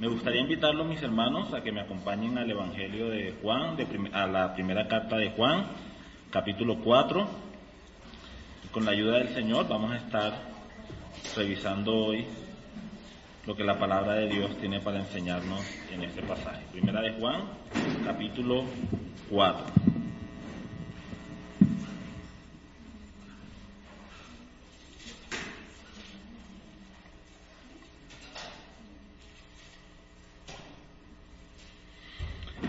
Me gustaría invitarlos, mis hermanos, a que me acompañen al Evangelio de Juan, a la primera carta de Juan, capítulo 4. con la ayuda del Señor vamos a estar revisando hoy lo que la palabra de Dios tiene para enseñarnos en este pasaje. Primera de Juan, capítulo 4.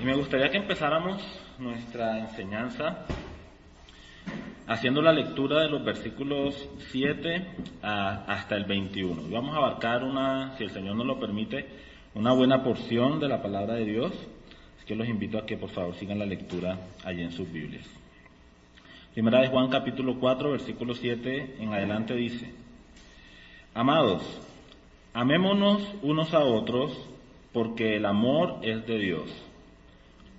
Y me gustaría que empezáramos nuestra enseñanza haciendo la lectura de los versículos 7 hasta el 21. Y vamos a abarcar una, si el Señor nos lo permite, una buena porción de la palabra de Dios. Así que los invito a que por favor sigan la lectura allí en sus Biblias. Primera de Juan capítulo 4, versículo 7 en adelante dice, Amados, amémonos unos a otros porque el amor es de Dios.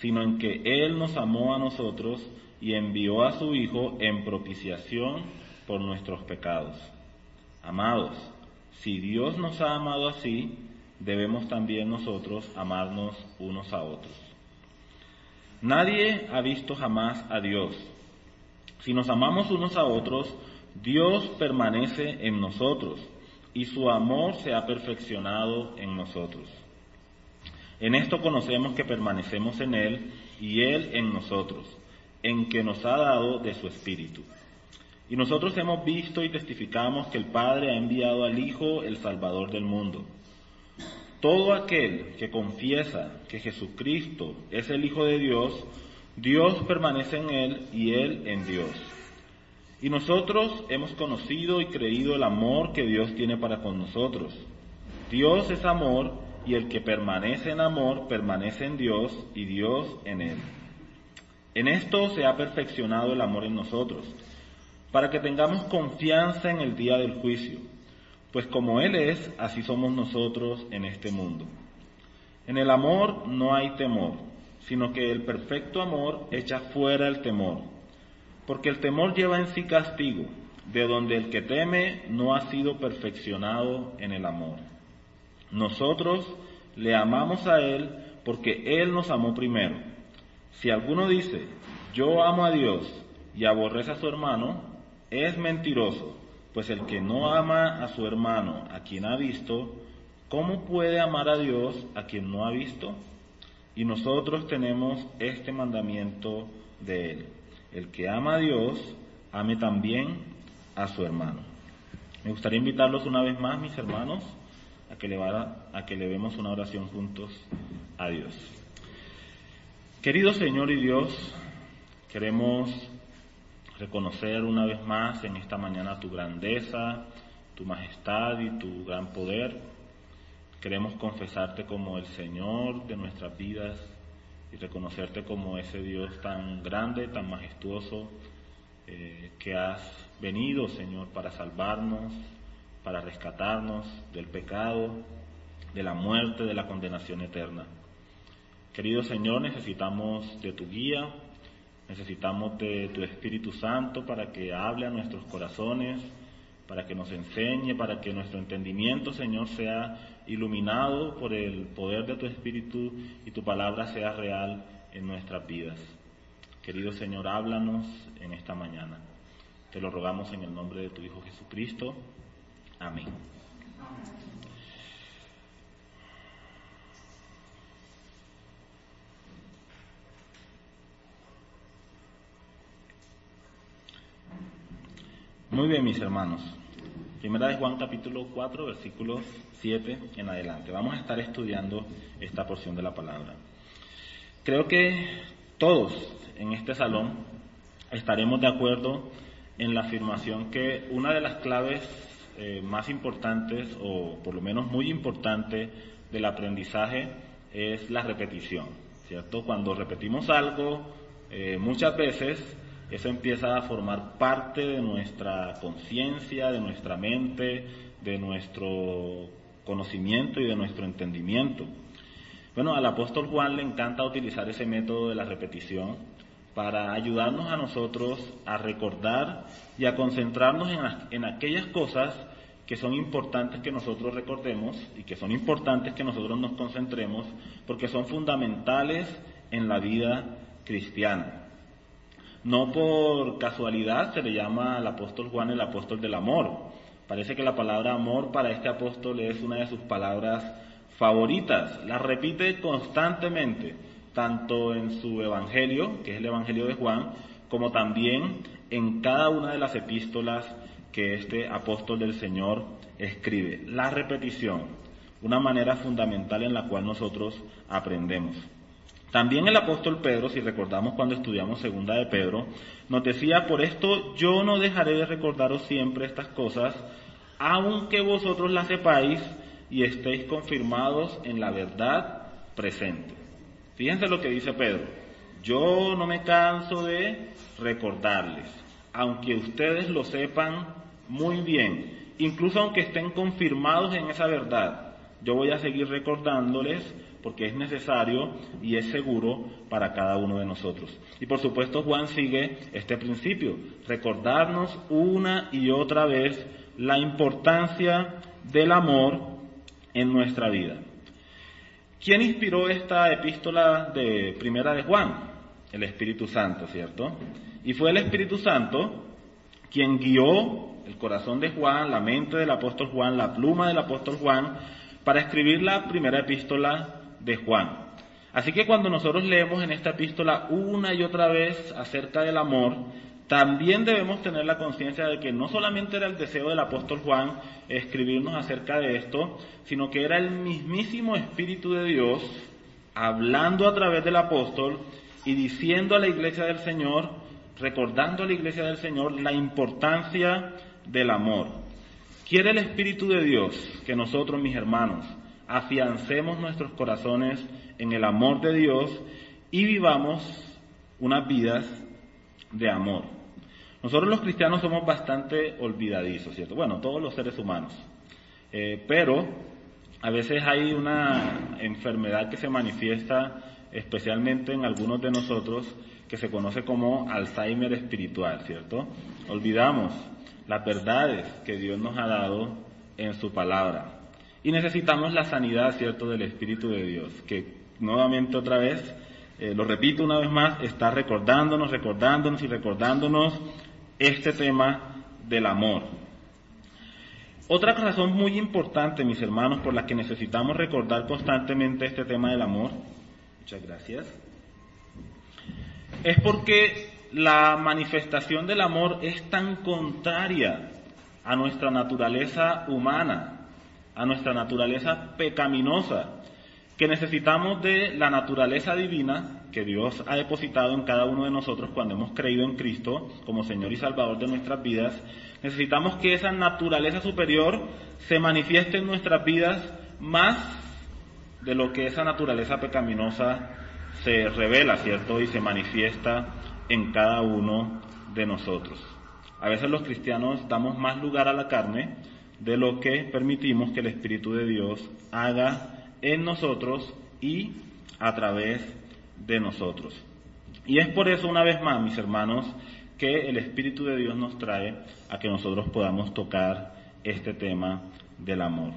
sino en que Él nos amó a nosotros y envió a su Hijo en propiciación por nuestros pecados. Amados, si Dios nos ha amado así, debemos también nosotros amarnos unos a otros. Nadie ha visto jamás a Dios. Si nos amamos unos a otros, Dios permanece en nosotros y su amor se ha perfeccionado en nosotros. En esto conocemos que permanecemos en Él y Él en nosotros en que nos ha dado de su Espíritu. Y nosotros hemos visto y testificamos que el Padre ha enviado al Hijo, el Salvador del mundo. Todo aquel que confiesa que Jesucristo es el Hijo de Dios, Dios permanece en él y él en Dios. Y nosotros hemos conocido y creído el amor que Dios tiene para con nosotros. Dios es amor y el que permanece en amor permanece en Dios y Dios en él. En esto se ha perfeccionado el amor en nosotros, para que tengamos confianza en el día del juicio, pues como Él es, así somos nosotros en este mundo. En el amor no hay temor, sino que el perfecto amor echa fuera el temor, porque el temor lleva en sí castigo, de donde el que teme no ha sido perfeccionado en el amor. Nosotros le amamos a Él porque Él nos amó primero. Si alguno dice, yo amo a Dios y aborrece a su hermano, es mentiroso, pues el que no ama a su hermano, a quien ha visto, ¿cómo puede amar a Dios a quien no ha visto? Y nosotros tenemos este mandamiento de él. El que ama a Dios, ame también a su hermano. Me gustaría invitarlos una vez más, mis hermanos, a que le, a que una oración juntos a Dios. Querido Señor y Dios, queremos reconocer una vez más en esta mañana tu grandeza, tu majestad y tu gran poder. Queremos confesarte como el Señor de nuestras vidas y reconocerte como ese Dios tan grande, tan majestuoso, eh, que has venido, Señor, para salvarnos, para rescatarnos del pecado, de la muerte, de la condenación eterna. Querido Señor, necesitamos de tu guía, necesitamos de tu Espíritu Santo para que hable a nuestros corazones, para que nos enseñe, para que nuestro entendimiento, Señor, sea iluminado por el poder de tu Espíritu y tu palabra sea real en nuestras vidas. Querido Señor, háblanos en esta mañana. Te lo rogamos en el nombre de tu Hijo Jesucristo. Amén. Muy bien, mis hermanos. Primera de Juan capítulo 4, versículos 7 en adelante. Vamos a estar estudiando esta porción de la palabra. Creo que todos en este salón estaremos de acuerdo en la afirmación que una de las claves eh, más importantes, o por lo menos muy importante, del aprendizaje es la repetición, ¿cierto? Cuando repetimos algo eh, muchas veces, eso empieza a formar parte de nuestra conciencia, de nuestra mente, de nuestro conocimiento y de nuestro entendimiento. Bueno, al apóstol Juan le encanta utilizar ese método de la repetición para ayudarnos a nosotros a recordar y a concentrarnos en, aquellas cosas que son importantes que nosotros recordemos y que son importantes que nosotros nos concentremos porque son fundamentales en la vida cristiana. No por casualidad se le llama al apóstol Juan el apóstol del amor. Parece que la palabra amor para este apóstol es una de sus palabras favoritas. La repite constantemente, tanto en su evangelio, que es el evangelio de Juan, como también en cada una de las epístolas que este apóstol del Señor escribe. La repetición, una manera fundamental en la cual nosotros aprendemos. También el apóstol Pedro, si recordamos cuando estudiamos segunda de Pedro, nos decía, por esto yo no dejaré de recordaros siempre estas cosas, aunque vosotros las sepáis y estéis confirmados en la verdad presente. Fíjense lo que dice Pedro. Yo no me canso de recordarles, aunque ustedes lo sepan muy bien, incluso aunque estén confirmados en esa verdad, yo voy a seguir recordándoles porque es necesario y es seguro para cada uno de nosotros. Y por supuesto Juan sigue este principio, recordarnos una y otra vez la importancia del amor en nuestra vida. ¿Quién inspiró esta epístola de primera de Juan? El Espíritu Santo, ¿cierto? Y fue el Espíritu Santo quien guió el corazón de Juan, la mente del apóstol Juan, la pluma del apóstol Juan, para escribir la primera epístola de Juan. Así que cuando nosotros leemos en esta epístola una y otra vez acerca del amor, también debemos tener la conciencia de que no solamente era el deseo del apóstol Juan escribirnos acerca de esto, sino que era el mismísimo Espíritu de Dios hablando a través del apóstol y diciendo a la iglesia del Señor, recordando a la iglesia del Señor la importancia del amor. Quiere el Espíritu de Dios que nosotros, mis hermanos, afiancemos nuestros corazones en el amor de Dios y vivamos unas vidas de amor. Nosotros los cristianos somos bastante olvidadizos, ¿cierto? Bueno, todos los seres humanos. Eh, pero a veces hay una enfermedad que se manifiesta especialmente en algunos de nosotros que se conoce como Alzheimer espiritual, ¿cierto? Olvidamos las verdades que Dios nos ha dado en su palabra. Y necesitamos la sanidad, ¿cierto?, del Espíritu de Dios, que nuevamente otra vez, eh, lo repito una vez más, está recordándonos, recordándonos y recordándonos este tema del amor. Otra razón muy importante, mis hermanos, por la que necesitamos recordar constantemente este tema del amor, muchas gracias, es porque la manifestación del amor es tan contraria a nuestra naturaleza humana, a nuestra naturaleza pecaminosa, que necesitamos de la naturaleza divina que Dios ha depositado en cada uno de nosotros cuando hemos creído en Cristo como Señor y Salvador de nuestras vidas, necesitamos que esa naturaleza superior se manifieste en nuestras vidas más de lo que esa naturaleza pecaminosa se revela, ¿cierto? Y se manifiesta en cada uno de nosotros. A veces los cristianos damos más lugar a la carne de lo que permitimos que el Espíritu de Dios haga en nosotros y a través nosotros. Y es por eso, una vez más, mis hermanos, que el Espíritu de Dios nos trae a que nosotros podamos tocar este tema del amor.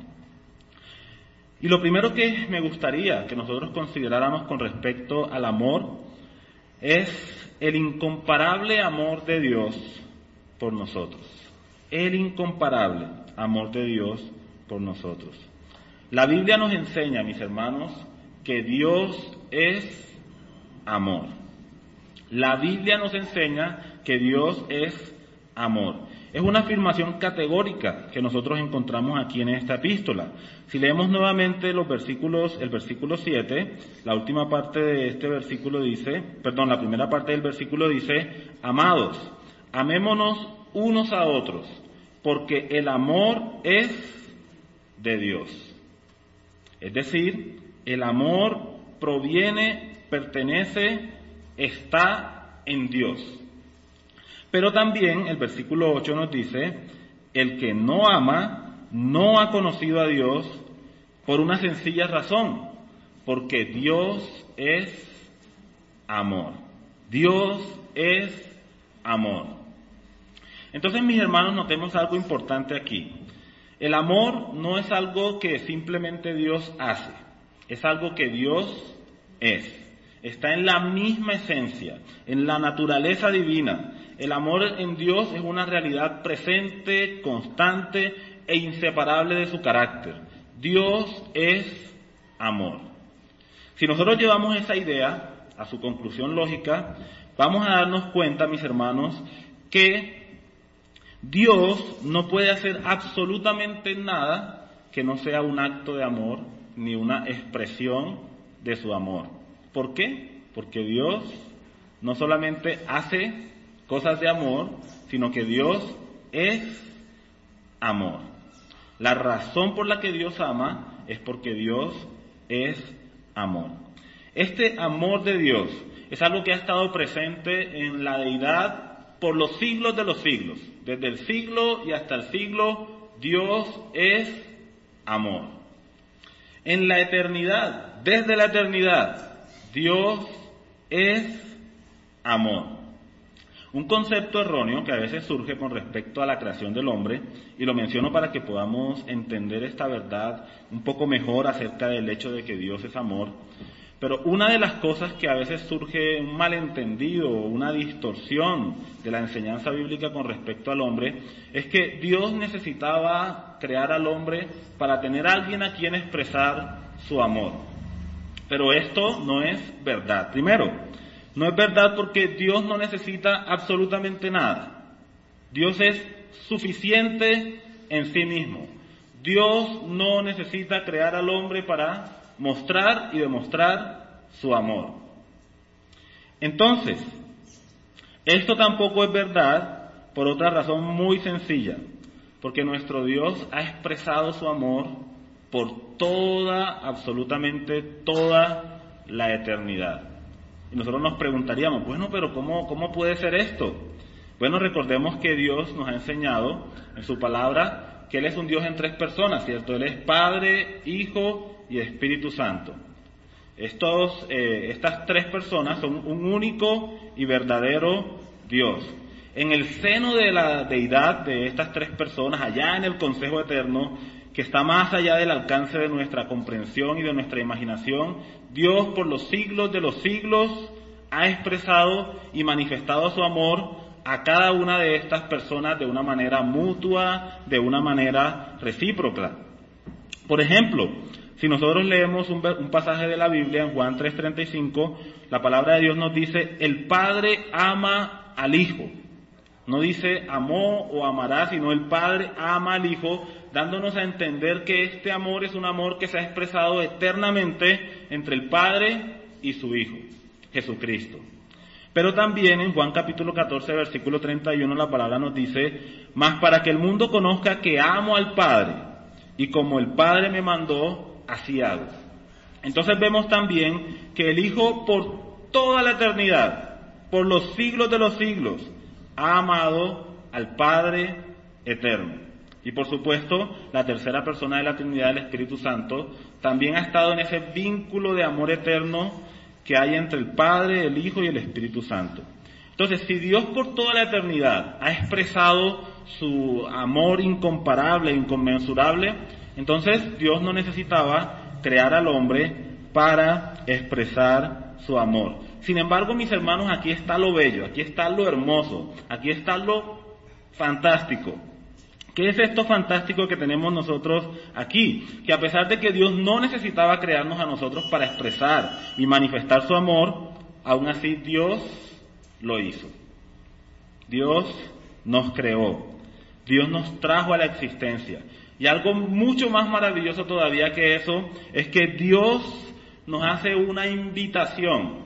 Y lo primero que me gustaría que nosotros consideráramos con respecto al amor es el incomparable amor de Dios por nosotros. El incomparable amor de Dios por nosotros. La Biblia nos enseña, mis hermanos, que Dios es amor. La Biblia nos enseña que Dios es amor. Es una afirmación categórica que nosotros encontramos aquí en esta epístola. Si leemos nuevamente los versículos, el versículo 7, la última parte de este versículo dice, perdón, la primera parte del versículo dice, amados, amémonos unos a otros, porque el amor es de Dios. Es decir, El amor proviene, pertenece, está en Dios. Pero también el versículo 8 nos dice, el que no ama no ha conocido a Dios por una sencilla razón, porque Dios es amor. Dios es amor. Entonces, mis hermanos, notemos algo importante aquí. El amor no es algo que simplemente Dios hace, es algo que Dios es. Está en la misma esencia, en la naturaleza divina. El amor en Dios es una realidad presente, constante e inseparable de su carácter. Dios es amor. Si nosotros llevamos esa idea a su conclusión lógica, vamos a darnos cuenta, mis hermanos, que Dios no puede hacer absolutamente nada que no sea un acto de amor ni una expresión de su amor. ¿Por qué? Porque Dios no solamente hace cosas de amor, sino que Dios es amor. La razón por la que Dios ama es porque Dios es amor. Este amor de Dios es algo que ha estado presente en la deidad por los siglos de los siglos. Desde el siglo y hasta el siglo, Dios es amor. En la eternidad, desde la eternidad, Dios es amor. Un concepto erróneo que a veces surge con respecto a la creación del hombre, y lo menciono para que podamos entender esta verdad un poco mejor acerca del hecho de que Dios es amor, pero una de las cosas que a veces surge un malentendido, una distorsión de la enseñanza bíblica con respecto al hombre, es que Dios necesitaba crear al hombre para tener a alguien a quien expresar su amor. Pero esto no es verdad. Primero, no es verdad porque Dios no necesita absolutamente nada. Dios es suficiente en sí mismo. Dios no necesita crear al hombre para mostrar y demostrar su amor. Entonces, esto tampoco es verdad por otra razón muy sencilla, porque nuestro Dios ha expresado su amor por toda, absolutamente toda la eternidad. Y nosotros nos preguntaríamos, bueno, pero ¿cómo, cómo puede ser esto? Bueno, recordemos que Dios nos ha enseñado en su palabra que Él es un Dios en tres personas, ¿cierto? Él es Padre, Hijo y Espíritu Santo. Estos, eh, estas tres personas son un único y verdadero Dios. En el seno de la deidad de estas tres personas, allá en el Consejo Eterno, que está más allá del alcance de nuestra comprensión y de nuestra imaginación, Dios por los siglos de los siglos ha expresado y manifestado su amor a cada una de estas personas de una manera mutua, de una manera recíproca. Por ejemplo, si nosotros leemos un, pasaje de la Biblia en Juan 3:35, la palabra de Dios nos dice, el Padre ama al Hijo. No dice amó o amará, sino el Padre ama al Hijo, dándonos a entender que este amor es un amor que se ha expresado eternamente entre el Padre y su Hijo, Jesucristo. Pero también en Juan capítulo 14, versículo 31, la palabra nos dice, más para que el mundo conozca que amo al Padre, y como el Padre me mandó, así hago. Entonces vemos también que el Hijo por toda la eternidad, por los siglos de los siglos, ha amado al Padre eterno. Y por supuesto, la tercera persona de la Trinidad, el Espíritu Santo, también ha estado en ese vínculo de amor eterno que hay entre el Padre, el Hijo y el Espíritu Santo. Entonces, si Dios por toda la eternidad ha expresado su amor incomparable, inconmensurable, entonces Dios no necesitaba crear al hombre para expresar su amor. Sin embargo, mis hermanos, aquí está lo bello, aquí está lo hermoso, aquí está lo fantástico. ¿Qué es esto fantástico que tenemos nosotros aquí? Que a pesar de que Dios no necesitaba crearnos a nosotros para expresar y manifestar su amor, aún así Dios lo hizo. Dios nos creó. Dios nos trajo a la existencia. Y algo mucho más maravilloso todavía que eso es que Dios nos hace una invitación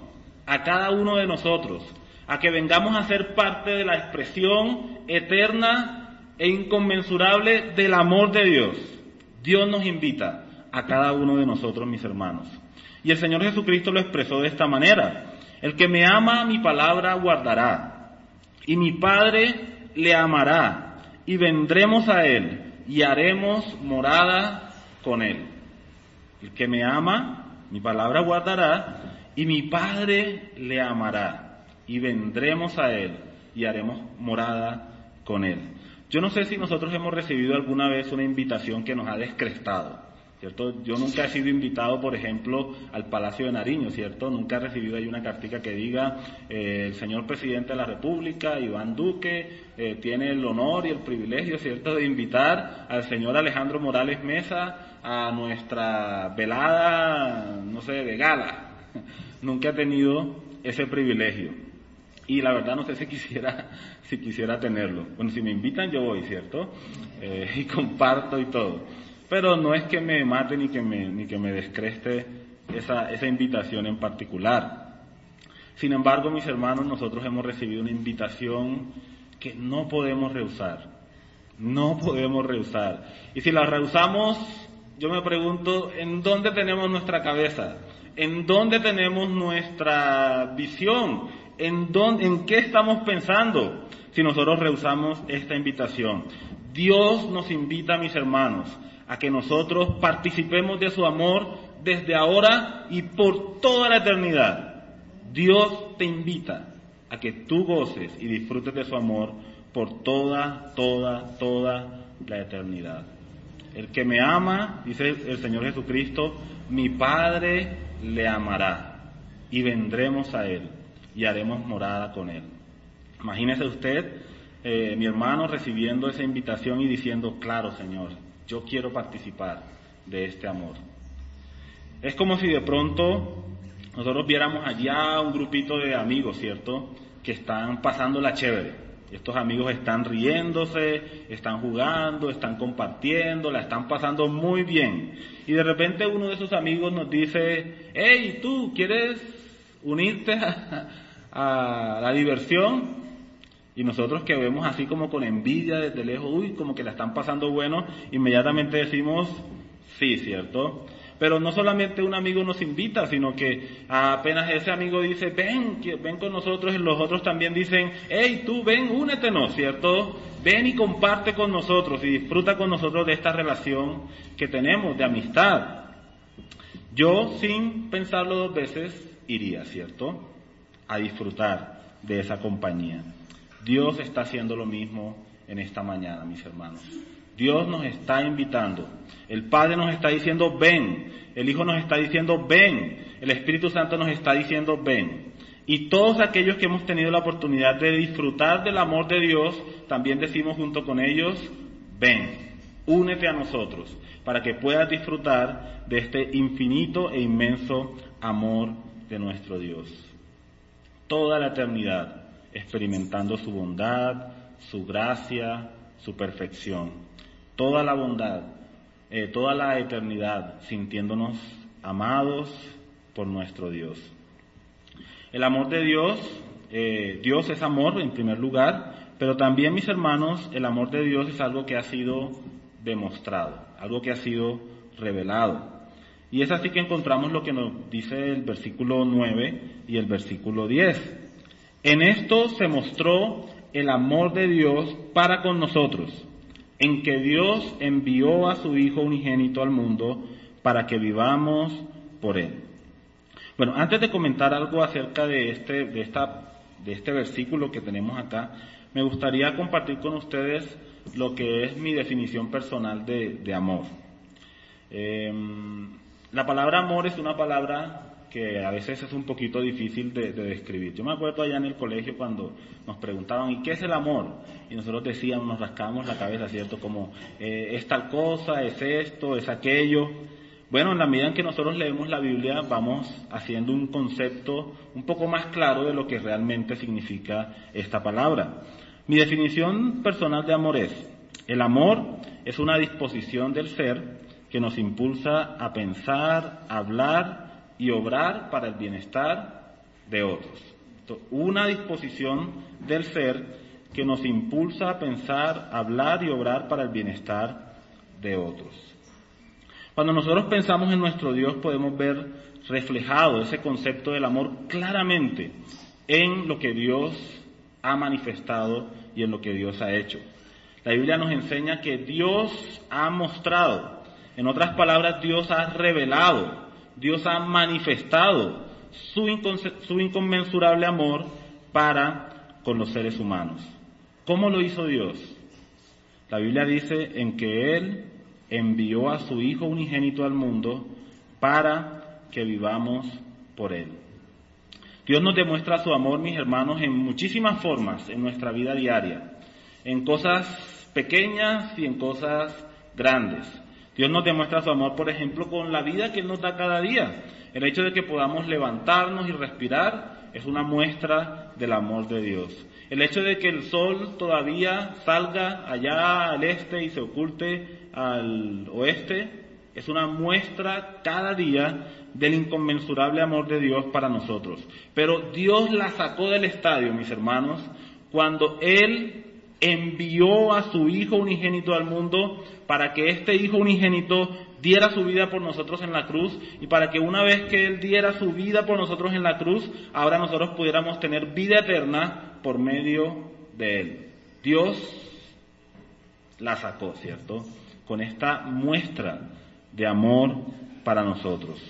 a cada uno de nosotros a que vengamos a ser parte de la expresión eterna e inconmensurable del amor de Dios. Dios nos invita a cada uno de nosotros, mis hermanos. Y el Señor Jesucristo lo expresó de esta manera. El que me ama, mi palabra guardará. Y mi Padre le amará. Y vendremos a él y haremos morada con él. El que me ama, mi palabra guardará. Y mi Padre le amará. Y vendremos a él y haremos morada con él. Yo no sé si nosotros hemos recibido alguna vez una invitación que nos ha descrestado. ¿cierto? Yo nunca he sido invitado, por ejemplo, al Palacio de Nariño, ¿cierto? Nunca he recibido ahí una cartica que diga eh, el señor presidente de la República, Iván Duque, eh, tiene el honor y el privilegio, ¿cierto?, de invitar al señor Alejandro Morales Mesa a nuestra velada, no sé, de gala. nunca he tenido ese privilegio. Y la verdad no sé si quisiera, si quisiera tenerlo. Bueno, si me invitan yo voy, ¿cierto? Eh, y comparto y todo. Pero no es que me mate ni que me, ni que me descreste esa, esa invitación en particular. Sin embargo, mis hermanos, nosotros hemos recibido una invitación que no podemos rehusar. No podemos rehusar. Y si la rehusamos, yo me pregunto, ¿en dónde tenemos nuestra cabeza? ¿En dónde tenemos nuestra visión? ¿En, dónde, ¿En qué estamos pensando si nosotros rehusamos esta invitación? Dios nos invita, mis hermanos, a que nosotros participemos de su amor desde ahora y por toda la eternidad. Dios te invita a que tú goces y disfrutes de su amor por toda, toda, toda la eternidad. El que me ama, dice el Señor Jesucristo, mi Padre le amará y vendremos a Él y haremos morada con Él. Imagínese usted, eh, mi hermano, recibiendo esa invitación y diciendo, claro, Señor, yo quiero participar de este amor. Es como si de pronto nosotros viéramos allá un grupito de amigos, ¿cierto? Que están pasando la chévere. Estos amigos están riéndose, están jugando, están compartiendo, la están pasando muy bien. Y de repente uno de esos amigos nos dice, hey, tú, ¿quieres unirte a, a la diversión? Y nosotros que vemos así como con envidia desde lejos, uy, como que la están pasando bueno, inmediatamente decimos, sí, ¿cierto? Pero no solamente un amigo nos invita, sino que apenas ese amigo dice, ven, ven con nosotros, y los otros también dicen, hey, tú ven, únetenos, ¿cierto? Ven y comparte con nosotros y disfruta con nosotros de esta relación que tenemos de amistad. Yo, sin pensarlo dos veces, iría, ¿cierto? A disfrutar de esa compañía. Dios está haciendo lo mismo en esta mañana, mis hermanos. Dios nos está invitando. El Padre nos está diciendo, ven. El Hijo nos está diciendo, ven. El Espíritu Santo nos está diciendo, ven. Y todos aquellos que hemos tenido la oportunidad de disfrutar del amor de Dios, también decimos junto con ellos, ven, únete a nosotros, para que puedas disfrutar de este infinito e inmenso amor de nuestro Dios. Toda la eternidad experimentando su bondad, su gracia, su perfección. Toda la bondad, eh, toda la eternidad sintiéndonos amados por nuestro Dios. El amor de Dios, eh, Dios es amor en primer lugar, pero también mis hermanos, el amor de Dios es algo que ha sido demostrado, algo que ha sido revelado. Y es así que encontramos lo que nos dice el versículo 9 y el versículo 10. En esto se mostró el amor de Dios para con nosotros, en que Dios envió a su Hijo unigénito al mundo para que vivamos por Él. Bueno, antes de comentar algo acerca de este, de esta, de este versículo que tenemos acá, me gustaría compartir con ustedes lo que es mi definición personal de, amor. Em, la palabra amor es una palabra que a veces es un poquito difícil de, describir. Yo me acuerdo allá en el colegio cuando nos preguntaban, ¿y qué es el amor? Y nosotros decíamos, nos rascábamos la cabeza, ¿cierto? Como, eh, es tal cosa, es esto, es aquello. Bueno, en la medida en que nosotros leemos la Biblia, vamos haciendo un concepto un poco más claro de lo que realmente significa esta palabra. Mi definición personal de amor es, el amor es una disposición del ser que nos impulsa a pensar, hablar, y obrar para el bienestar de otros. Una disposición del ser que nos impulsa a pensar, hablar y obrar para el bienestar de otros. Cuando nosotros pensamos en nuestro Dios podemos ver reflejado ese concepto del amor claramente en lo que Dios ha manifestado y en lo que Dios ha hecho. La Biblia nos enseña que Dios ha mostrado, en otras palabras, Dios ha revelado, Dios ha manifestado su, inconmensurable amor para con los seres humanos. ¿Cómo lo hizo Dios? La Biblia dice en que Él envió a su Hijo unigénito al mundo para que vivamos por Él. Dios nos demuestra su amor, mis hermanos, en muchísimas formas en nuestra vida diaria, en cosas pequeñas y en cosas grandes. Dios nos demuestra su amor, por ejemplo, con la vida que Él nos da cada día. El hecho de que podamos levantarnos y respirar es una muestra del amor de Dios. El hecho de que el sol todavía salga allá al este y se oculte al oeste es una muestra cada día del inconmensurable amor de Dios para nosotros. Pero Dios la sacó del estadio, mis hermanos, cuando Él envió a su Hijo unigénito al mundo para que este Hijo unigénito diera su vida por nosotros en la cruz y para que una vez que Él diera su vida por nosotros en la cruz, ahora nosotros pudiéramos tener vida eterna por medio de Él. Dios la sacó, ¿cierto? Con esta muestra de amor para nosotros.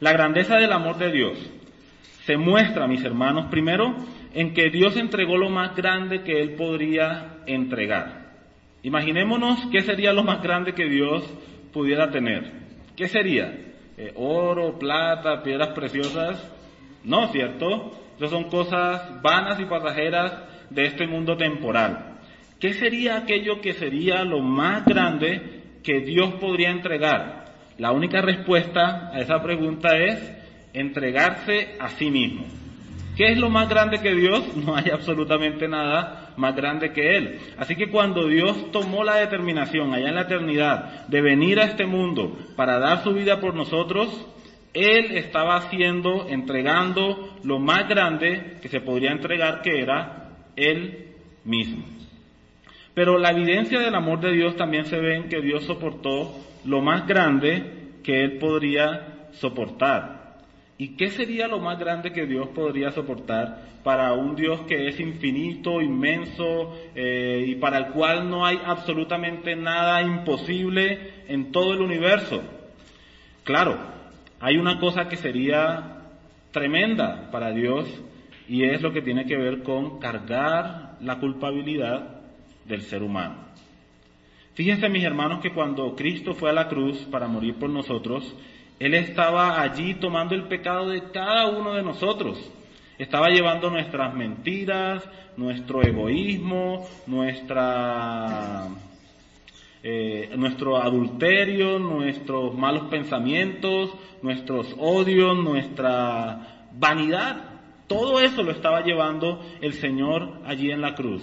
La grandeza del amor de Dios se muestra, mis hermanos, primero en que Dios entregó lo más grande que Él podría entregar. Imaginémonos qué sería lo más grande que Dios pudiera tener. ¿Qué sería? Eh, oro, plata, piedras preciosas. No, ¿cierto? Esas son cosas vanas y pasajeras de este mundo temporal. ¿Qué sería aquello que sería lo más grande que Dios podría entregar? La única respuesta a esa pregunta es entregarse a sí mismo. ¿Qué es lo más grande que Dios? No hay absolutamente nada más grande que Él. Así que cuando Dios tomó la determinación allá en la eternidad de venir a este mundo para dar su vida por nosotros, Él estaba haciendo, entregando lo más grande que se podría entregar, que era Él mismo. Pero la evidencia del amor de Dios también se ve en que Dios soportó lo más grande que Él podría soportar. ¿Y qué sería lo más grande que Dios podría soportar para un Dios que es infinito, inmenso eh, y para el cual no hay absolutamente nada imposible en todo el universo? Claro, hay una cosa que sería tremenda para Dios y es lo que tiene que ver con cargar la culpabilidad del ser humano. Fíjense mis hermanos que cuando Cristo fue a la cruz para morir por nosotros, Él estaba allí tomando el pecado de cada uno de nosotros. Estaba llevando nuestras mentiras, nuestro egoísmo, nuestra, eh, nuestro adulterio, nuestros malos pensamientos, nuestros odios, nuestra vanidad. Todo eso lo estaba llevando el Señor allí en la cruz.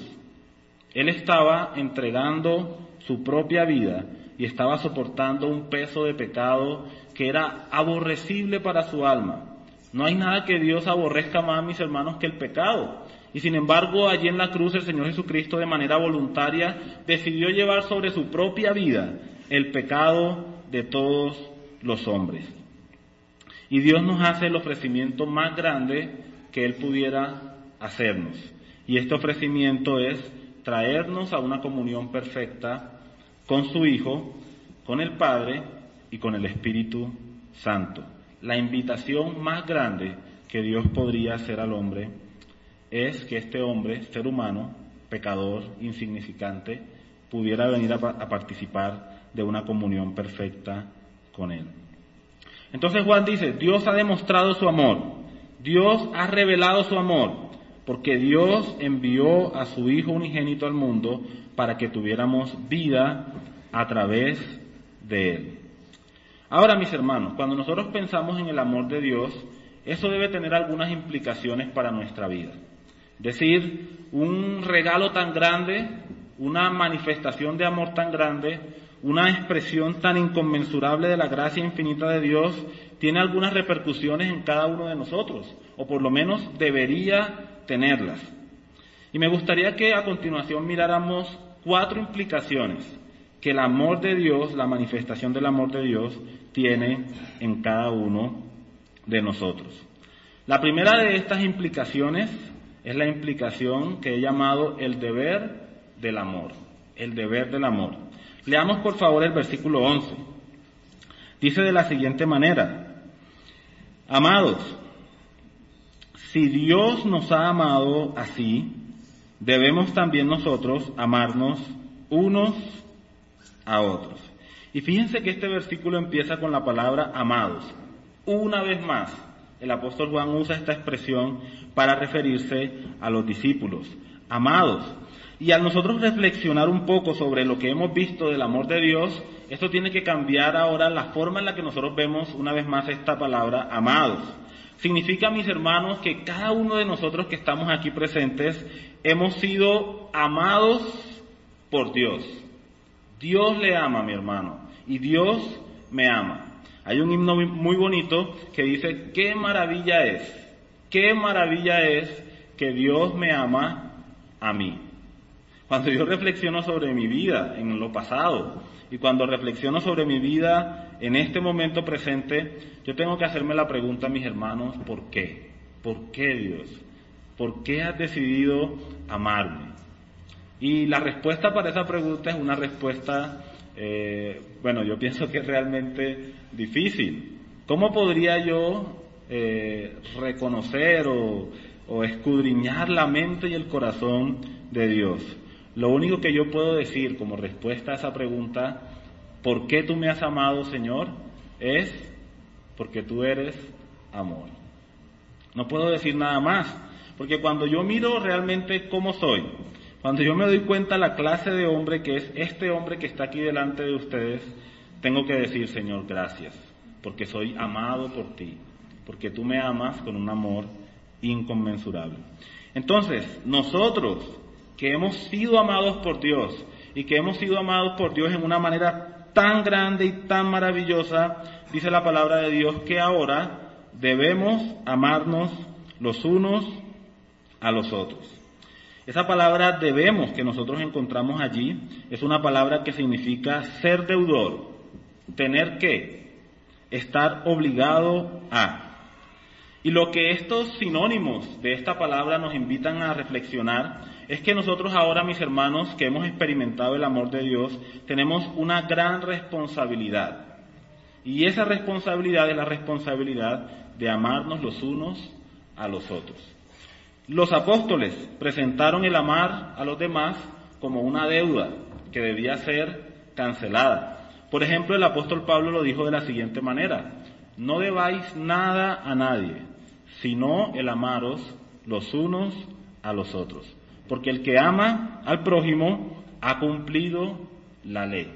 Él estaba entregando su propia vida y estaba soportando un peso de pecado que era aborrecible para su alma. No hay nada que Dios aborrezca más, mis hermanos, que el pecado. Y sin embargo, allí en la cruz el Señor Jesucristo de manera voluntaria decidió llevar sobre su propia vida el pecado de todos los hombres. Y Dios nos hace el ofrecimiento más grande que Él pudiera hacernos. Y este ofrecimiento es traernos a una comunión perfecta con su Hijo, con el Padre y con el Espíritu Santo. La invitación más grande que Dios podría hacer al hombre es que este hombre, ser humano, pecador, insignificante, pudiera venir a, participar de una comunión perfecta con Él. Entonces Juan dice, Dios ha demostrado su amor, Dios ha revelado su amor, porque Dios envió a su Hijo unigénito al mundo para que tuviéramos vida a través de Él. Ahora, mis hermanos, cuando nosotros pensamos en el amor de Dios, eso debe tener algunas implicaciones para nuestra vida. Es decir, un regalo tan grande, una manifestación de amor tan grande, una expresión tan inconmensurable de la gracia infinita de Dios, tiene algunas repercusiones en cada uno de nosotros, o por lo menos debería tenerlas. Y me gustaría que a continuación miráramos cuatro implicaciones que el amor de Dios, la manifestación del amor de Dios, tiene en cada uno de nosotros. La primera de estas implicaciones es la implicación que he llamado el deber del amor, el deber del amor. Leamos por favor el versículo 11. Dice de la siguiente manera, amados, si Dios nos ha amado así, debemos también nosotros amarnos unos a otros. Y fíjense que este versículo empieza con la palabra amados. Una vez más, el apóstol Juan usa esta expresión para referirse a los discípulos. Amados. Y al nosotros reflexionar un poco sobre lo que hemos visto del amor de Dios, esto tiene que cambiar ahora la forma en la que nosotros vemos una vez más esta palabra amados. Significa, mis hermanos, que cada uno de nosotros que estamos aquí presentes hemos sido amados por Dios. Dios le ama, mi hermano, y Dios me ama. Hay un himno muy bonito que dice, qué maravilla es, qué maravilla es que Dios me ama a mí. Cuando yo reflexiono sobre mi vida en lo pasado y cuando reflexiono sobre mi vida en este momento presente, yo tengo que hacerme la pregunta, mis hermanos, ¿por qué? ¿Por qué Dios? ¿Por qué has decidido amarme? Y la respuesta para esa pregunta es una respuesta, eh, bueno, yo pienso que es realmente difícil. ¿Cómo podría yo eh, reconocer o, o escudriñar la mente y el corazón de Dios? Lo único que yo puedo decir como respuesta a esa pregunta, ¿por qué tú me has amado, Señor? Es porque tú eres amor. No puedo decir nada más, porque cuando yo miro realmente cómo soy, cuando yo me doy cuenta la clase de hombre que es este hombre que está aquí delante de ustedes, tengo que decir, Señor, gracias, porque soy amado por ti, porque tú me amas con un amor inconmensurable. Entonces, nosotros que hemos sido amados por Dios y que hemos sido amados por Dios en una manera tan grande y tan maravillosa, dice la palabra de Dios, que ahora debemos amarnos los unos a los otros. Esa palabra debemos que nosotros encontramos allí es una palabra que significa ser deudor, tener que, estar obligado a. Y lo que estos sinónimos de esta palabra nos invitan a reflexionar es que nosotros ahora, mis hermanos, que hemos experimentado el amor de Dios, tenemos una gran responsabilidad. Y esa responsabilidad es la responsabilidad de amarnos los unos a los otros. Los apóstoles presentaron el amar a los demás como una deuda que debía ser cancelada. Por ejemplo, el apóstol Pablo lo dijo de la siguiente manera, no debáis nada a nadie, sino el amaros los unos a los otros porque el que ama al prójimo ha cumplido la ley.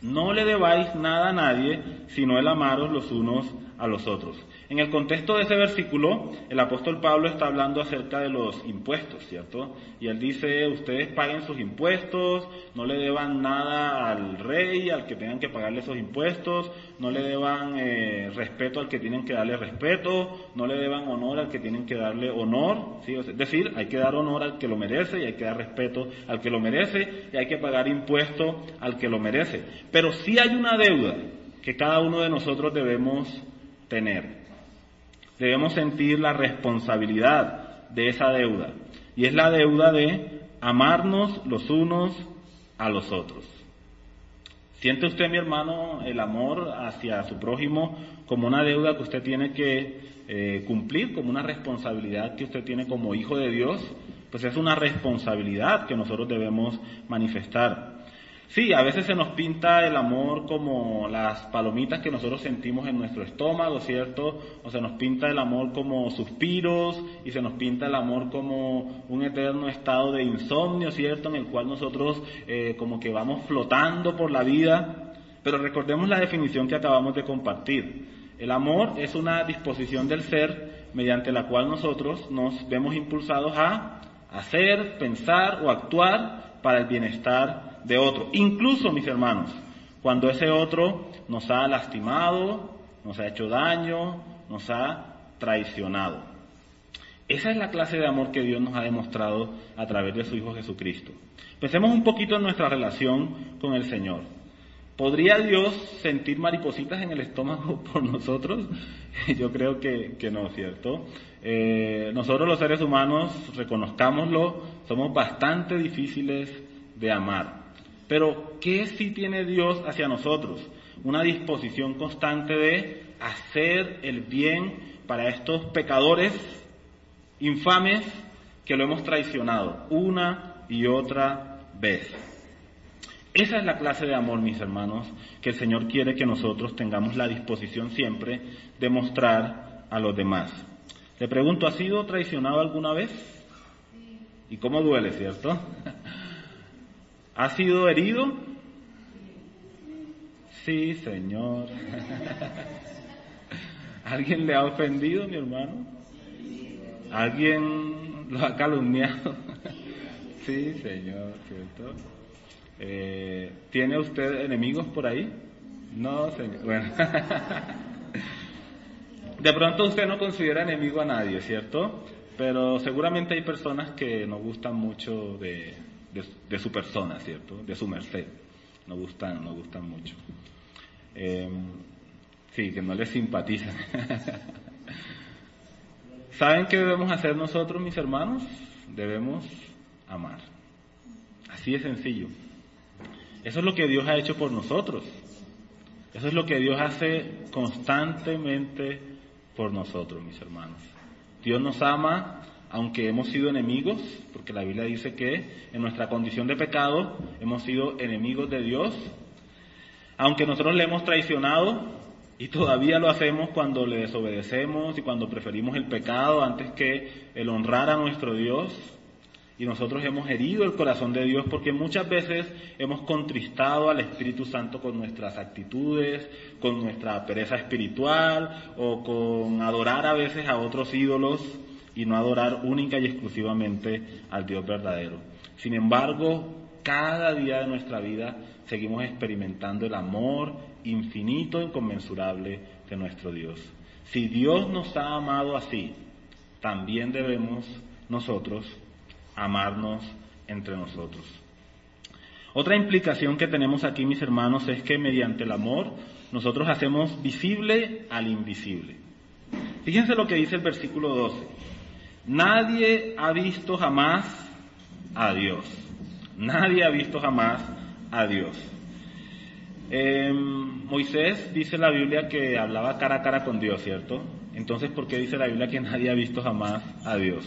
No le debáis nada a nadie, sino el amaros los unos a los otros. En el contexto de ese versículo, el apóstol Pablo está hablando acerca de los impuestos, ¿cierto? Y él dice, ustedes paguen sus impuestos, no le deban nada al rey, al que tengan que pagarle esos impuestos, no le deban eh, respeto al que tienen que darle respeto, no le deban honor al que tienen que darle honor, ¿sí? es decir, hay que dar honor al que lo merece y hay que dar respeto al que lo merece y hay que pagar impuestos al que lo merece. Pero sí hay una deuda que cada uno de nosotros debemos tener debemos sentir la responsabilidad de esa deuda. Y es la deuda de amarnos los unos a los otros. ¿Siente usted, mi hermano, el amor hacia su prójimo como una deuda que usted tiene que eh, cumplir, como una responsabilidad que usted tiene como hijo de Dios? Pues es una responsabilidad que nosotros debemos manifestar. Sí, a veces se nos pinta el amor como las palomitas que nosotros sentimos en nuestro estómago, ¿cierto? O se nos pinta el amor como suspiros y se nos pinta el amor como un eterno estado de insomnio, ¿cierto? En el cual nosotros eh, como que vamos flotando por la vida. Pero recordemos la definición que acabamos de compartir. El amor es una disposición del ser mediante la cual nosotros nos vemos impulsados a hacer, pensar o actuar para el bienestar de otro. Incluso, mis hermanos, cuando ese otro nos ha lastimado, nos ha hecho daño, nos ha traicionado. Esa es la clase de amor que Dios nos ha demostrado a través de su Hijo Jesucristo. Pensemos un poquito en nuestra relación con el Señor. ¿Podría Dios sentir maripositas en el estómago por nosotros? Yo creo que, no, ¿cierto? Eh, nosotros los seres humanos, reconozcámoslo, somos bastante difíciles de amar. Pero, ¿qué sí tiene Dios hacia nosotros? Una disposición constante de hacer el bien para estos pecadores infames que lo hemos traicionado una y otra vez. Esa es la clase de amor, mis hermanos, que el Señor quiere que nosotros tengamos la disposición siempre de mostrar a los demás. Le pregunto, ¿ha sido traicionado alguna vez? ¿Y cómo duele, cierto? ¿Ha sido herido? Sí, Señor. ¿Alguien le ha ofendido, mi hermano? ¿Alguien lo ha calumniado? sí, Señor, ¿cierto? Eh, ¿Tiene usted enemigos por ahí? No, Señor. Bueno. De pronto usted no considera enemigo a nadie, ¿cierto? Pero seguramente hay personas que nos gustan mucho de, de, su persona, ¿cierto? De su merced. Nos gustan, nos gustan mucho. Em, sí, que no les simpatizan. ¿Saben qué debemos hacer nosotros, mis hermanos? Debemos amar. Así de sencillo. Eso es lo que Dios ha hecho por nosotros. Eso es lo que Dios hace constantemente por nosotros, mis hermanos. Dios nos ama aunque hemos sido enemigos, porque la Biblia dice que en nuestra condición de pecado hemos sido enemigos de Dios, aunque nosotros le hemos traicionado, y todavía lo hacemos cuando le desobedecemos y cuando preferimos el pecado antes que el honrar a nuestro Dios. Y nosotros hemos herido el corazón de Dios porque muchas veces hemos contristado al Espíritu Santo con nuestras actitudes, con nuestra pereza espiritual o con adorar a veces a otros ídolos y no adorar única y exclusivamente al Dios verdadero. Sin embargo, cada día de nuestra vida seguimos experimentando el amor infinito e inconmensurable de nuestro Dios. Si Dios nos ha amado así, también debemos nosotros amarnos entre nosotros. Otra implicación que tenemos aquí, mis hermanos, es que mediante el amor nosotros hacemos visible al invisible. Fíjense lo que dice el versículo 12. Nadie ha visto jamás a Dios. Nadie ha visto jamás a Dios. Eh, Moisés dice la Biblia que hablaba cara a cara con Dios, ¿cierto? Entonces, ¿por qué dice la Biblia que nadie ha visto jamás a Dios?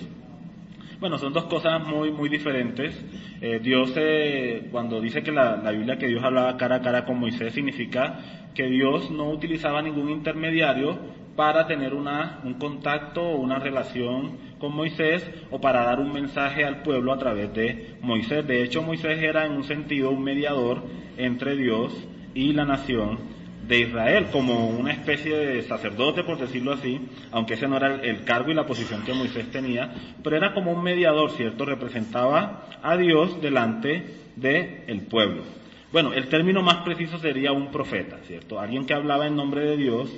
Bueno, son dos cosas muy, muy diferentes. Eh, Dios, eh, cuando dice que la, la, Biblia que Dios hablaba cara a cara con Moisés, significa que Dios no utilizaba ningún intermediario para tener una, un contacto o una relación con Moisés o para dar un mensaje al pueblo a través de Moisés. De hecho, Moisés era en un sentido un mediador entre Dios y la nación de Israel, como una especie de sacerdote, por decirlo así, aunque ese no era el cargo y la posición que Moisés tenía, pero era como un mediador, ¿cierto? Representaba a Dios delante del el pueblo. Bueno, el término más preciso sería un profeta, ¿cierto? Alguien que hablaba en nombre de Dios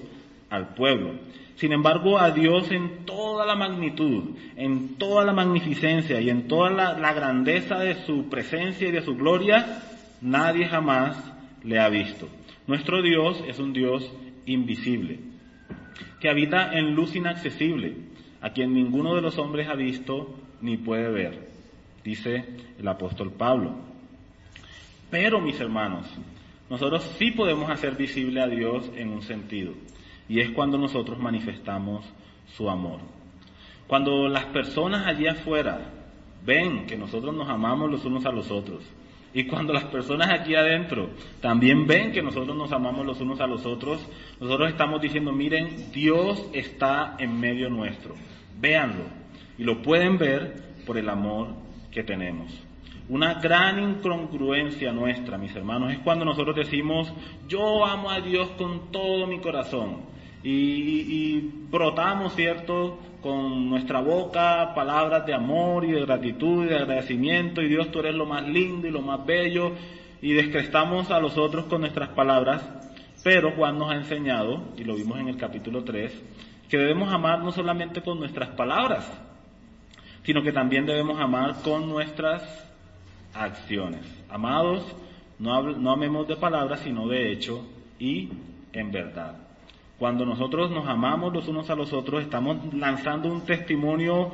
al pueblo. Sin embargo, a Dios en toda la magnitud, en toda la magnificencia y en toda la, grandeza de su presencia y de su gloria, nadie jamás le ha visto. Nuestro Dios es un Dios invisible, que habita en luz inaccesible, a quien ninguno de los hombres ha visto ni puede ver, dice el apóstol Pablo. Pero, mis hermanos, nosotros sí podemos hacer visible a Dios en un sentido, y es cuando nosotros manifestamos su amor. Cuando las personas allí afuera ven que nosotros nos amamos los unos a los otros, y cuando las personas aquí adentro también ven que nosotros nos amamos los unos a los otros, nosotros estamos diciendo, miren, Dios está en medio nuestro. Véanlo. Y lo pueden ver por el amor que tenemos. Una gran incongruencia nuestra, mis hermanos, es cuando nosotros decimos, yo amo a Dios con todo mi corazón y, brotamos, ¿cierto?, con nuestra boca palabras de amor y de gratitud y de agradecimiento, y Dios tú eres lo más lindo y lo más bello, y descrestamos a los otros con nuestras palabras, pero Juan nos ha enseñado, y lo vimos en el capítulo 3, que debemos amar no solamente con nuestras palabras, sino que también debemos amar con nuestras acciones. Amados, no, no amemos de palabras, sino de hecho y en verdad. Cuando nosotros nos amamos los unos a los otros, estamos lanzando un testimonio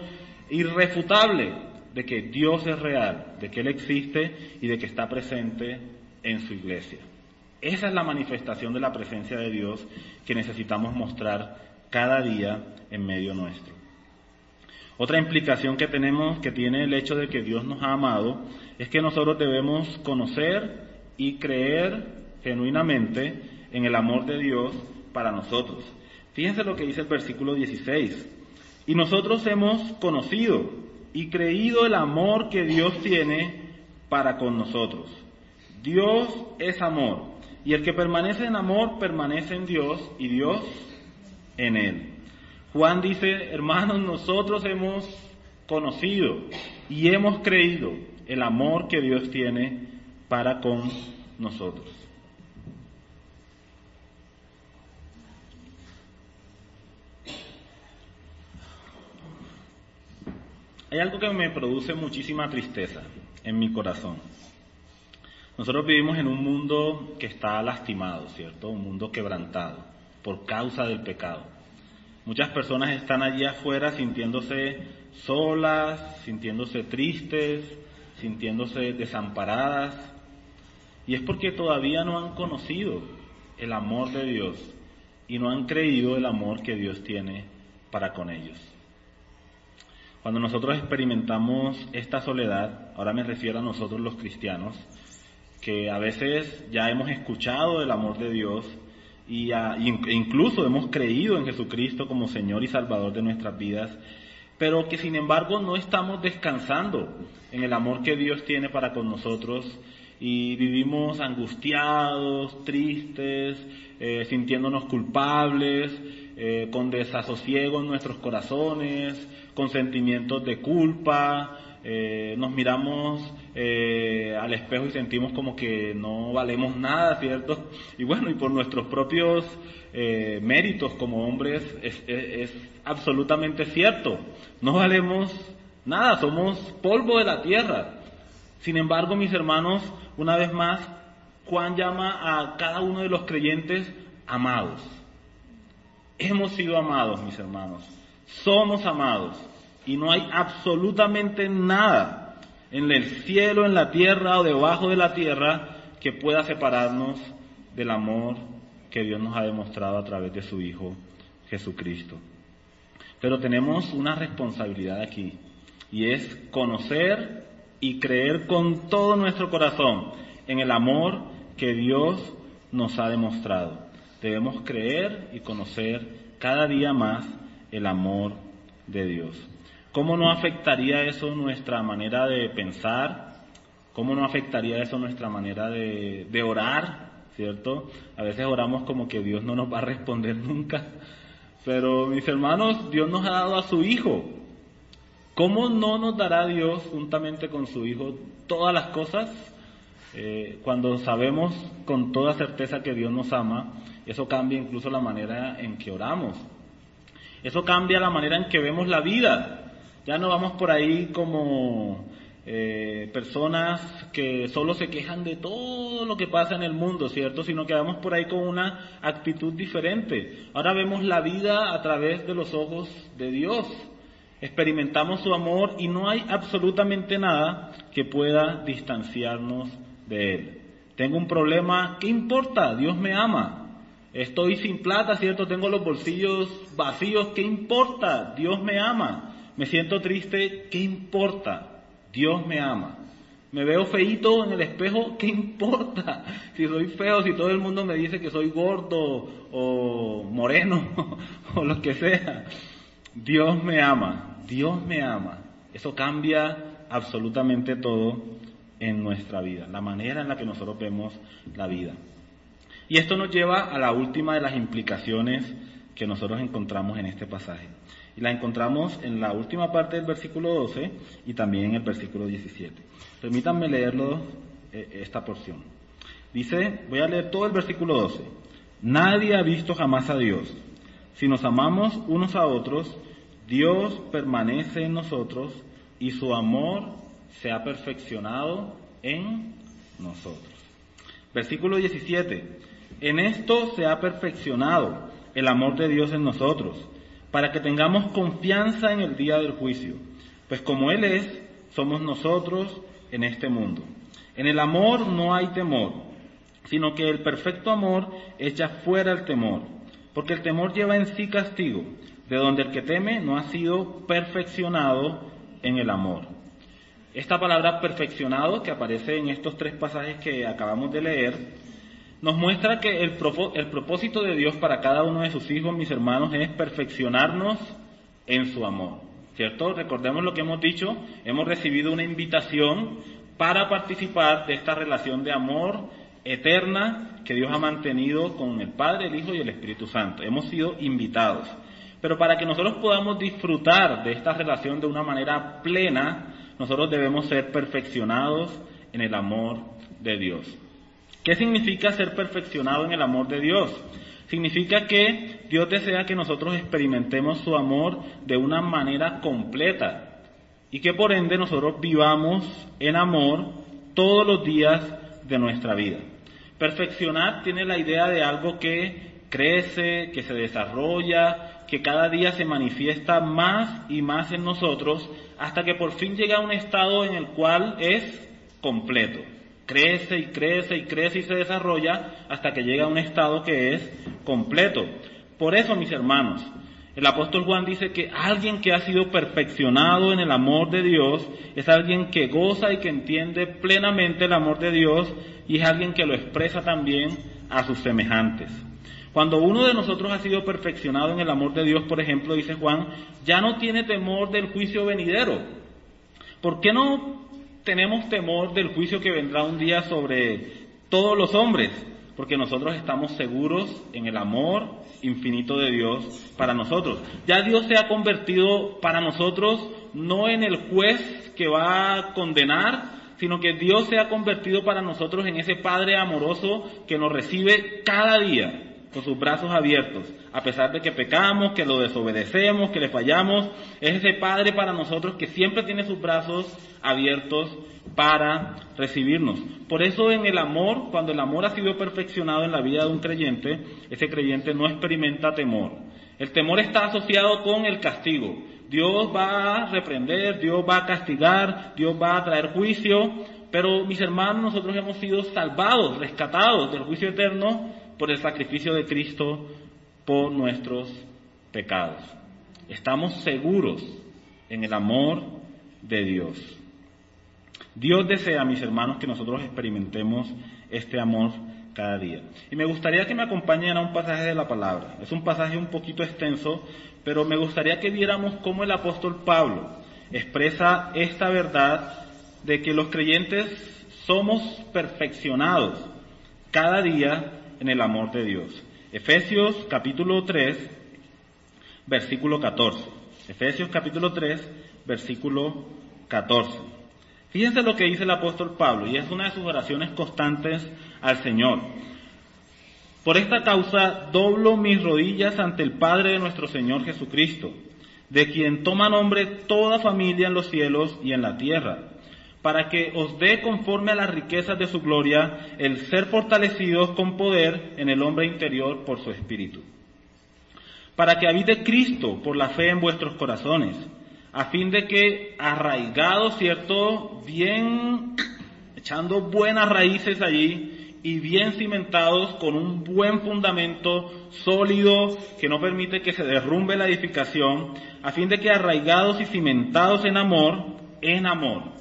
irrefutable de que Dios es real, de que Él existe y de que está presente en su iglesia. Esa es la manifestación de la presencia de Dios que necesitamos mostrar cada día en medio nuestro. Otra implicación que tenemos, que tiene el hecho de que Dios nos ha amado, es que nosotros debemos conocer y creer genuinamente en el amor de Dios para nosotros. Fíjense lo que dice el versículo 16. Y nosotros hemos conocido y creído el amor que Dios tiene para con nosotros. Dios es amor, y el que permanece en amor permanece en Dios y Dios en él. Juan dice, hermanos, nosotros hemos conocido y hemos creído el amor que Dios tiene para con nosotros. Hay algo que me produce muchísima tristeza en mi corazón. Nosotros vivimos en un mundo que está lastimado, ¿cierto? Un mundo quebrantado por causa del pecado. Muchas personas están allí afuera sintiéndose solas, sintiéndose tristes, sintiéndose desamparadas. Y es porque todavía no han conocido el amor de Dios y no han creído el amor que Dios tiene para con ellos. Cuando nosotros experimentamos esta soledad, ahora me refiero a nosotros los cristianos, que a veces ya hemos escuchado el amor de Dios y incluso hemos creído en Jesucristo como Señor y Salvador de nuestras vidas, pero que sin embargo no estamos descansando en el amor que Dios tiene para con nosotros y vivimos angustiados, tristes, eh, sintiéndonos culpables, eh, con desasosiego en nuestros corazones, con sentimientos de culpa, eh, nos miramos eh, al espejo y sentimos como que no valemos nada, ¿cierto? Y bueno, y por nuestros propios eh, méritos como hombres es, es, absolutamente cierto, no valemos nada, somos polvo de la tierra. Sin embargo, mis hermanos, una vez más, Juan llama a cada uno de los creyentes amados. Hemos sido amados, mis hermanos. Somos amados y no hay absolutamente nada en el cielo, en la tierra o debajo de la tierra que pueda separarnos del amor que Dios nos ha demostrado a través de su Hijo Jesucristo. Pero tenemos una responsabilidad aquí y es conocer y creer con todo nuestro corazón en el amor que Dios nos ha demostrado. Debemos creer y conocer cada día más el amor de Dios. ¿Cómo no afectaría eso nuestra manera de pensar? ¿Cómo no afectaría eso nuestra manera de, orar? ¿Cierto? A veces oramos como que Dios no nos va a responder nunca. Pero mis hermanos, Dios nos ha dado a su Hijo. ¿Cómo no nos dará Dios juntamente con su Hijo todas las cosas? Eh, cuando sabemos con toda certeza que Dios nos ama, eso cambia incluso la manera en que oramos. Eso cambia la manera en que vemos la vida. Ya no vamos por ahí como eh, personas que solo se quejan de todo lo que pasa en el mundo, ¿cierto? Sino que vamos por ahí con una actitud diferente. Ahora vemos la vida a través de los ojos de Dios. Experimentamos su amor y no hay absolutamente nada que pueda distanciarnos de Él. Tengo un problema, ¿qué importa? Dios me ama. Estoy sin plata, ¿cierto? Tengo los bolsillos vacíos, ¿qué importa? Dios me ama me siento triste, ¿qué importa? Dios me ama. Me veo feito en el espejo, ¿qué importa? Si soy feo, si todo el mundo me dice que soy gordo o moreno o lo que sea. Dios me ama, Dios me ama. Eso cambia absolutamente todo en nuestra vida, la manera en la que nosotros vemos la vida. Y esto nos lleva a la última de las implicaciones que nosotros encontramos en este pasaje. Y la encontramos en la última parte del versículo 12 y también en el versículo 17. Permítanme leerlo eh, esta porción. Dice, voy a leer todo el versículo 12. Nadie ha visto jamás a Dios. Si nos amamos unos a otros, Dios permanece en nosotros, y su amor se ha perfeccionado en nosotros. Versículo 17. En esto se ha perfeccionado el amor de Dios en nosotros, para que tengamos confianza en el día del juicio, pues como Él es, somos nosotros en este mundo. En el amor no hay temor, sino que el perfecto amor echa fuera el temor, porque el temor lleva en sí castigo, de donde el que teme no ha sido perfeccionado en el amor. Esta palabra perfeccionado que aparece en estos tres pasajes que acabamos de leer, nos muestra que el, propósito de Dios para cada uno de sus hijos, mis hermanos, es perfeccionarnos en su amor. ¿Cierto? Recordemos lo que hemos dicho, hemos recibido una invitación para participar de esta relación de amor eterna que Dios ha mantenido con el Padre, el Hijo y el Espíritu Santo. Hemos sido invitados. Pero para que nosotros podamos disfrutar de esta relación de una manera plena, nosotros debemos ser perfeccionados en el amor de Dios. ¿Qué significa ser perfeccionado en el amor de Dios? Significa que Dios desea que nosotros experimentemos su amor de una manera completa y que por ende nosotros vivamos en amor todos los días de nuestra vida. Perfeccionar tiene la idea de algo que crece, que se desarrolla, que cada día se manifiesta más y más en nosotros hasta que por fin llega a un estado en el cual es completo. Crece y crece y crece y se desarrolla hasta que llega a un estado que es completo. Por eso, mis hermanos, el apóstol Juan dice que alguien que ha sido perfeccionado en el amor de Dios es alguien que goza y que entiende plenamente el amor de Dios y es alguien que lo expresa también a sus semejantes. Cuando uno de nosotros ha sido perfeccionado en el amor de Dios, por ejemplo, dice Juan, ya no tiene temor del juicio venidero. ¿Por qué no tenemos temor del juicio que vendrá un día sobre todos los hombres? Porque nosotros estamos seguros en el amor infinito de Dios para nosotros. Ya Dios se ha convertido para nosotros no en el juez que va a condenar, sino que Dios se ha convertido para nosotros en ese Padre amoroso que nos recibe cada día con sus brazos abiertos, a pesar de que pecamos, que lo desobedecemos, que le fallamos, es ese Padre para nosotros que siempre tiene sus brazos abiertos para recibirnos. Por eso en el amor, cuando el amor ha sido perfeccionado en la vida de un creyente, ese creyente no experimenta temor. El temor está asociado con el castigo. Dios va a reprender, Dios va a castigar, Dios va a traer juicio, pero mis hermanos, nosotros hemos sido salvados, rescatados del juicio eterno por el sacrificio de Cristo por nuestros pecados. Estamos seguros en el amor de Dios. Dios desea, mis hermanos, que nosotros experimentemos este amor cada día. Y me gustaría que me acompañen a un pasaje de la palabra. Es un pasaje un poquito extenso, pero me gustaría que viéramos cómo el apóstol Pablo expresa esta verdad de que los creyentes somos perfeccionados cada día en el amor de Dios. Efesios capítulo 3, versículo 14. Efesios capítulo 3, versículo 14. Fíjense lo que dice el apóstol Pablo, y es una de sus oraciones constantes al Señor. Por esta causa doblo mis rodillas ante el Padre de nuestro Señor Jesucristo, de quien toma nombre toda familia en los cielos y en la tierra para que os dé conforme a las riquezas de su gloria el ser fortalecidos con poder en el hombre interior por su espíritu. Para que habite Cristo por la fe en vuestros corazones, a fin de que arraigados, ¿cierto? Bien, echando buenas raíces allí y bien cimentados con un buen fundamento sólido que no permite que se derrumbe la edificación, a fin de que arraigados y cimentados en amor, en amor,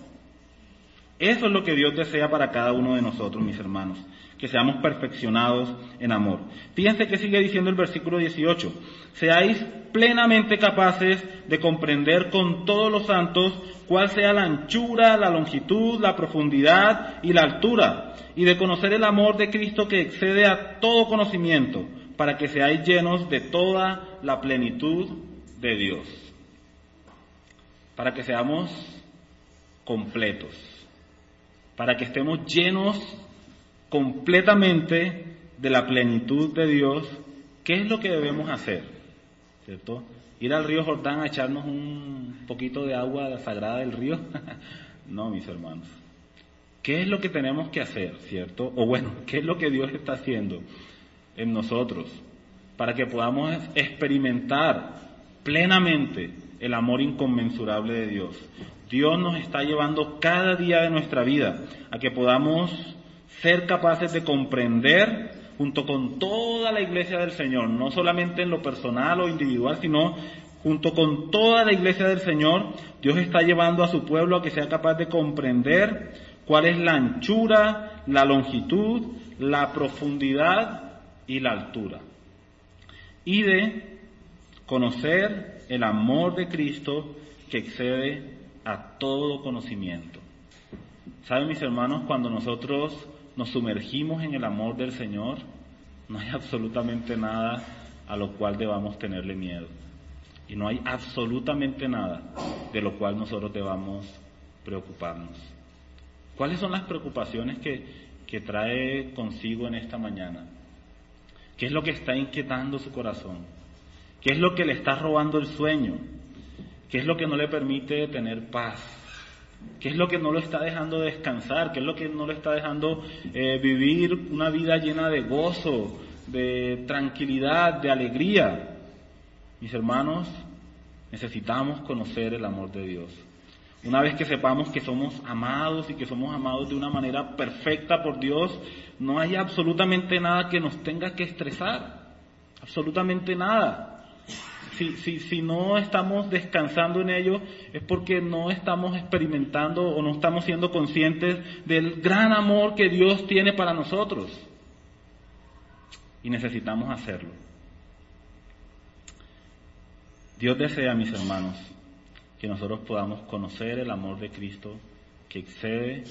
eso es lo que Dios desea para cada uno de nosotros, mis hermanos, que seamos perfeccionados en amor. Fíjense que sigue diciendo el versículo 18, seáis plenamente capaces de comprender con todos los santos cuál sea la anchura, la longitud, la profundidad y la altura, y de conocer el amor de Cristo que excede a todo conocimiento, para que seáis llenos de toda la plenitud de Dios, para que seamos completos para que estemos llenos completamente de la plenitud de Dios, ¿qué es lo que debemos hacer? ¿Cierto? Ir al río Jordán a echarnos un poquito de agua sagrada del río. no, mis hermanos. ¿Qué es lo que tenemos que hacer, cierto? O bueno, ¿qué es lo que Dios está haciendo en nosotros para que podamos experimentar plenamente el amor inconmensurable de Dios? Dios nos está llevando cada día de nuestra vida a que podamos ser capaces de comprender junto con toda la iglesia del Señor, no solamente en lo personal o individual, sino junto con toda la iglesia del Señor, Dios está llevando a su pueblo a que sea capaz de comprender cuál es la anchura, la longitud, la profundidad y la altura. Y de conocer el amor de Cristo que excede a todo conocimiento. ¿Saben mis hermanos? Cuando nosotros nos sumergimos en el amor del Señor, no hay absolutamente nada a lo cual debamos tenerle miedo. Y no hay absolutamente nada de lo cual nosotros debamos preocuparnos. ¿Cuáles son las preocupaciones que, que trae consigo en esta mañana? ¿Qué es lo que está inquietando su corazón? ¿Qué es lo que le está robando el sueño? ¿Qué es lo que no le permite tener paz? ¿Qué es lo que no lo está dejando descansar? ¿Qué es lo que no lo está dejando eh, vivir una vida llena de gozo, de tranquilidad, de alegría? Mis hermanos, necesitamos conocer el amor de Dios. Una vez que sepamos que somos amados y que somos amados de una manera perfecta por Dios, no hay absolutamente nada que nos tenga que estresar. Absolutamente nada. Si, si, si, no estamos descansando en ello es porque no estamos experimentando o no estamos siendo conscientes del gran amor que Dios tiene para nosotros. Y necesitamos hacerlo. Dios desea, mis hermanos, que nosotros podamos conocer el amor de Cristo que excede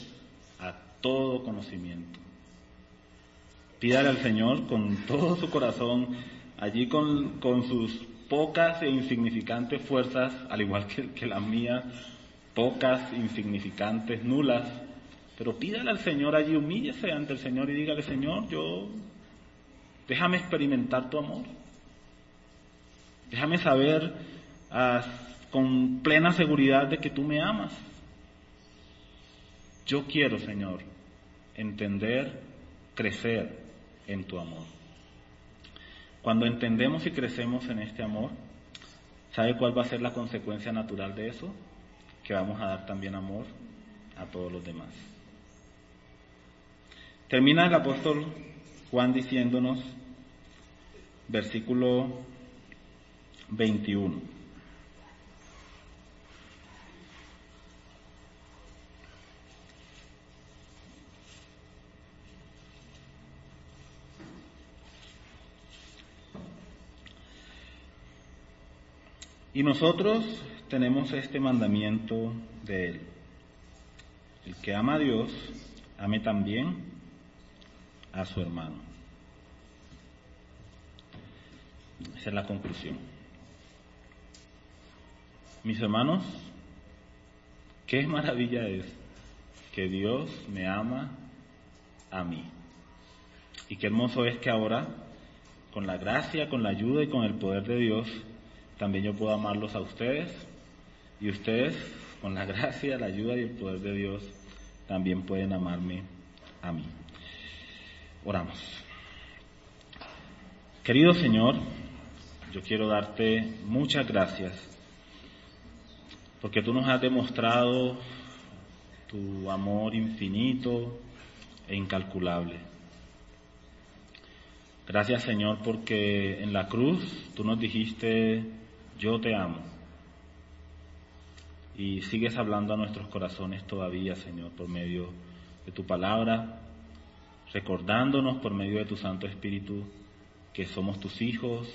a todo conocimiento. Pídale al Señor con todo su corazón, allí con, con sus pocas e insignificantes fuerzas, al igual que, las mías, pocas, insignificantes, nulas, pero pídale al Señor allí, humíllese ante el Señor y dígale, Señor, yo, déjame experimentar tu amor. Déjame saber ah, con plena seguridad de que tú me amas. Yo quiero, Señor, entender, crecer en tu amor. Cuando entendemos y crecemos en este amor, ¿sabe cuál va a ser la consecuencia natural de eso? Que vamos a dar también amor a todos los demás. Termina el apóstol Juan diciéndonos, versículo 21. Y nosotros tenemos este mandamiento de Él. El que ama a Dios, ame también a su hermano. Esa es la conclusión. Mis hermanos, qué maravilla es que Dios me ama a mí. Y qué hermoso es que ahora, con la gracia, con la ayuda y con el poder de Dios, también yo puedo amarlos a ustedes. Y ustedes, con la gracia, la ayuda y el poder de Dios, también pueden amarme a mí. Oramos. Querido Señor, yo quiero darte muchas gracias porque tú nos has demostrado tu amor infinito e incalculable. Gracias Señor porque en la cruz tú nos dijiste, yo te amo. Y sigues hablando a nuestros corazones todavía, Señor, por medio de tu palabra, recordándonos por medio de tu Santo Espíritu que somos tus hijos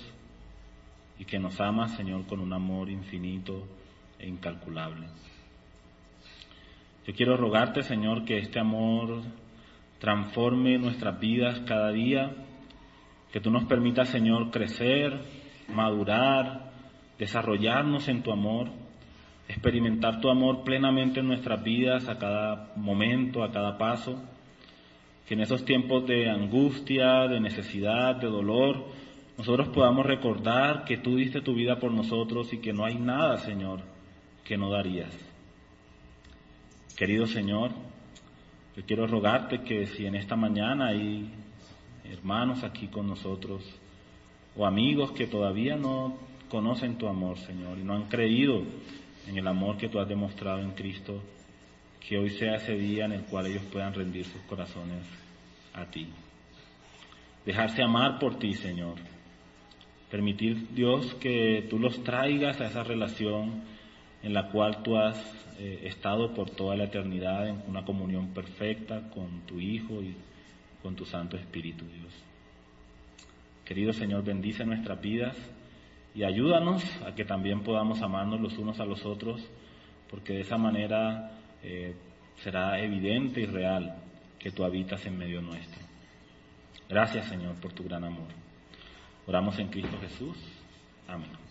y que nos amas, Señor, con un amor infinito e incalculable. Yo quiero rogarte, Señor, que este amor transforme nuestras vidas cada día, que tú nos permitas, Señor, crecer, madurar, desarrollarnos en tu amor, experimentar tu amor plenamente en nuestras vidas a cada momento, a cada paso, que en esos tiempos de angustia, de necesidad, de dolor, nosotros podamos recordar que tú diste tu vida por nosotros y que no hay nada, Señor, que no darías. Querido Señor, yo quiero rogarte que si en esta mañana hay hermanos aquí con nosotros o amigos que todavía no conocen tu amor, Señor, y no han creído en el amor que tú has demostrado en Cristo, que hoy sea ese día en el cual ellos puedan rendir sus corazones a ti. Dejarse amar por ti, Señor. Permitir, Dios, que tú los traigas a esa relación en la cual tú has eh, estado por toda la eternidad en una comunión perfecta con tu Hijo y con tu Santo Espíritu, Dios. Querido Señor, bendice nuestras vidas y ayúdanos a que también podamos amarnos los unos a los otros, porque de esa manera eh, será evidente y real que tú habitas en medio nuestro. Gracias, Señor, por tu gran amor. Oramos en Cristo Jesús. Amén.